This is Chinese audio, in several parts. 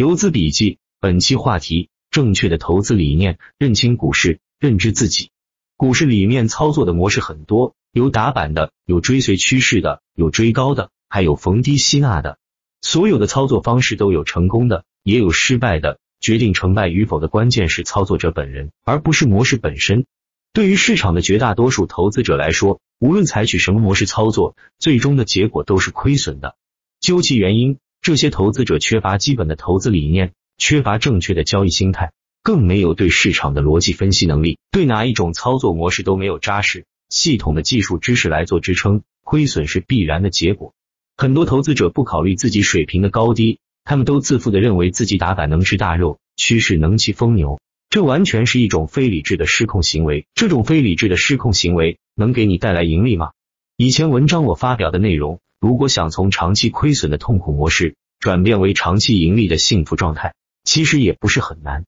游资笔记，本期话题：正确的投资理念，认清股市，认知自己。股市里面操作的模式很多，有打板的，有追随趋势的，有追高的，还有逢低吸纳的。所有的操作方式都有成功的，也有失败的。决定成败与否的关键是操作者本人，而不是模式本身。对于市场的绝大多数投资者来说，无论采取什么模式操作，最终的结果都是亏损的。究其原因。这些投资者缺乏基本的投资理念，缺乏正确的交易心态，更没有对市场的逻辑分析能力，对哪一种操作模式都没有扎实系统的技术知识来做支撑，亏损是必然的结果。很多投资者不考虑自己水平的高低，他们都自负的认为自己打板能吃大肉，趋势能骑疯牛，这完全是一种非理智的失控行为。这种非理智的失控行为能给你带来盈利吗？以前文章我发表的内容。如果想从长期亏损的痛苦模式转变为长期盈利的幸福状态，其实也不是很难，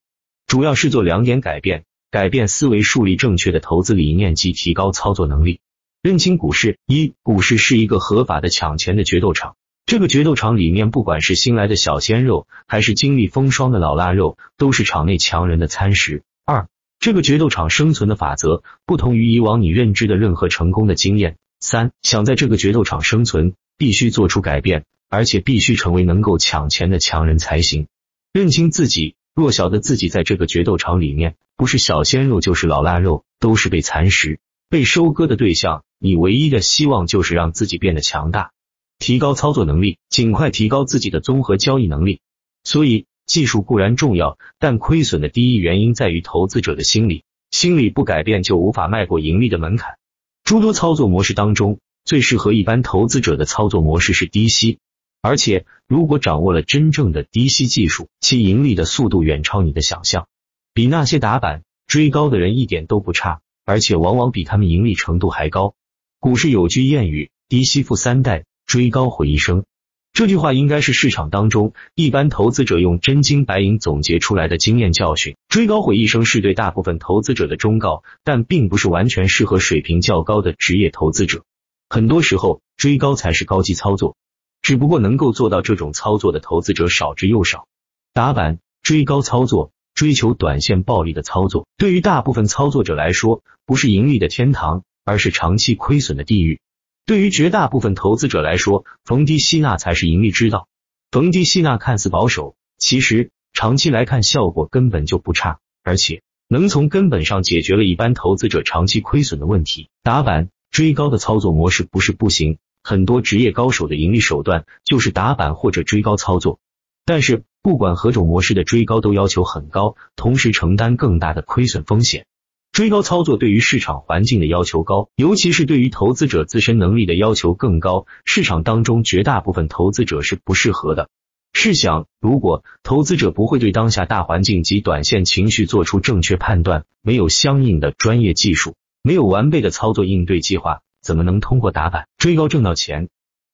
主要是做两点改变：改变思维，树立正确的投资理念及提高操作能力。认清股市，一，股市是一个合法的抢钱的决斗场，这个决斗场里面，不管是新来的小鲜肉，还是经历风霜的老腊肉，都是场内强人的餐食。二，这个决斗场生存的法则不同于以往你认知的任何成功的经验。三，想在这个决斗场生存。必须做出改变，而且必须成为能够抢钱的强人才行。认清自己，弱小的自己在这个决斗场里面，不是小鲜肉就是老腊肉，都是被蚕食、被收割的对象。你唯一的希望就是让自己变得强大，提高操作能力，尽快提高自己的综合交易能力。所以，技术固然重要，但亏损的第一原因在于投资者的心理，心理不改变就无法迈过盈利的门槛。诸多操作模式当中。最适合一般投资者的操作模式是低吸，而且如果掌握了真正的低吸技术，其盈利的速度远超你的想象，比那些打板追高的人一点都不差，而且往往比他们盈利程度还高。股市有句谚语：“低吸富三代，追高毁一生。”这句话应该是市场当中一般投资者用真金白银总结出来的经验教训。追高毁一生是对大部分投资者的忠告，但并不是完全适合水平较高的职业投资者。很多时候，追高才是高级操作，只不过能够做到这种操作的投资者少之又少。打板、追高操作、追求短线暴利的操作，对于大部分操作者来说，不是盈利的天堂，而是长期亏损的地狱。对于绝大部分投资者来说，逢低吸纳才是盈利之道。逢低吸纳看似保守，其实长期来看效果根本就不差，而且能从根本上解决了一般投资者长期亏损的问题。打板。追高的操作模式不是不行，很多职业高手的盈利手段就是打板或者追高操作。但是不管何种模式的追高都要求很高，同时承担更大的亏损风险。追高操作对于市场环境的要求高，尤其是对于投资者自身能力的要求更高。市场当中绝大部分投资者是不适合的。试想，如果投资者不会对当下大环境及短线情绪做出正确判断，没有相应的专业技术。没有完备的操作应对计划，怎么能通过打板追高挣到钱？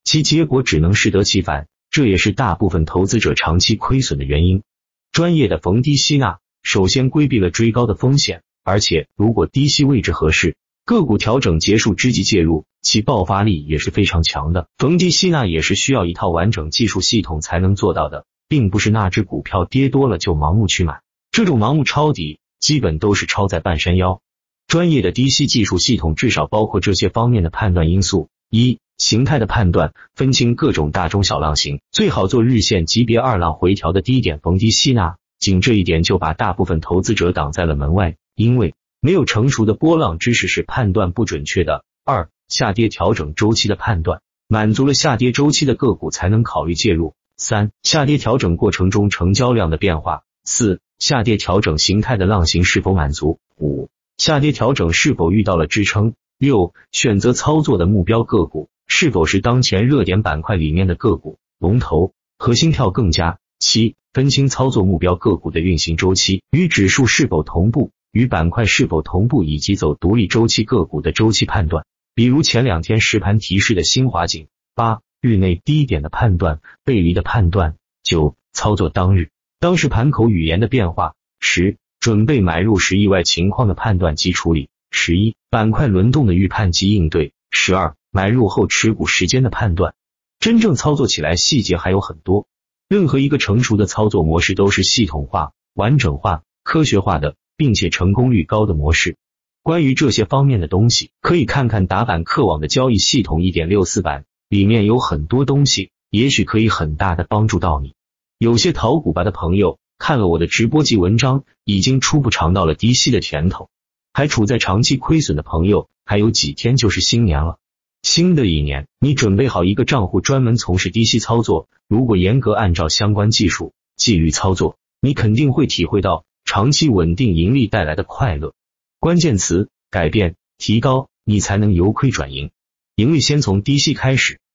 其结果只能适得其反，这也是大部分投资者长期亏损的原因。专业的逢低吸纳，首先规避了追高的风险，而且如果低吸位置合适，个股调整结束之际介入，其爆发力也是非常强的。逢低吸纳也是需要一套完整技术系统才能做到的，并不是那只股票跌多了就盲目去买，这种盲目抄底基本都是抄在半山腰。专业的低吸技术系统至少包括这些方面的判断因素：一、形态的判断，分清各种大中小浪形，最好做日线级别二浪回调的低点逢低吸纳。仅这一点就把大部分投资者挡在了门外，因为没有成熟的波浪知识是判断不准确的。二、下跌调整周期的判断，满足了下跌周期的个股才能考虑介入。三、下跌调整过程中成交量的变化。四、下跌调整形态的浪形是否满足。五。下跌调整是否遇到了支撑？六、选择操作的目标个股是否是当前热点板块里面的个股龙头和心跳更佳？七、分清操作目标个股的运行周期与指数是否同步，与板块是否同步，以及走独立周期个股的周期判断，比如前两天实盘提示的新华锦。八、日内低点的判断、背离的判断。九、操作当日当时盘口语言的变化。十。准备买入时意外情况的判断及处理。十一、板块轮动的预判及应对。十二、买入后持股时间的判断。真正操作起来细节还有很多，任何一个成熟的操作模式都是系统化、完整化、科学化的，并且成功率高的模式。关于这些方面的东西，可以看看打板客网的交易系统一点六四版，里面有很多东西，也许可以很大的帮助到你。有些淘股吧的朋友看了我的直播及文章，已经初步尝到了低息的甜头；还处在长期亏损的朋友，还有几天就是新年了。新的一年，你准备好一个账户，专门从事低息操作。如果严格按照相关技术纪律操作，你肯定会体会到长期稳定盈利带来的快乐。关键词：改变、提高，你才能由亏转盈。盈利先从低息开始，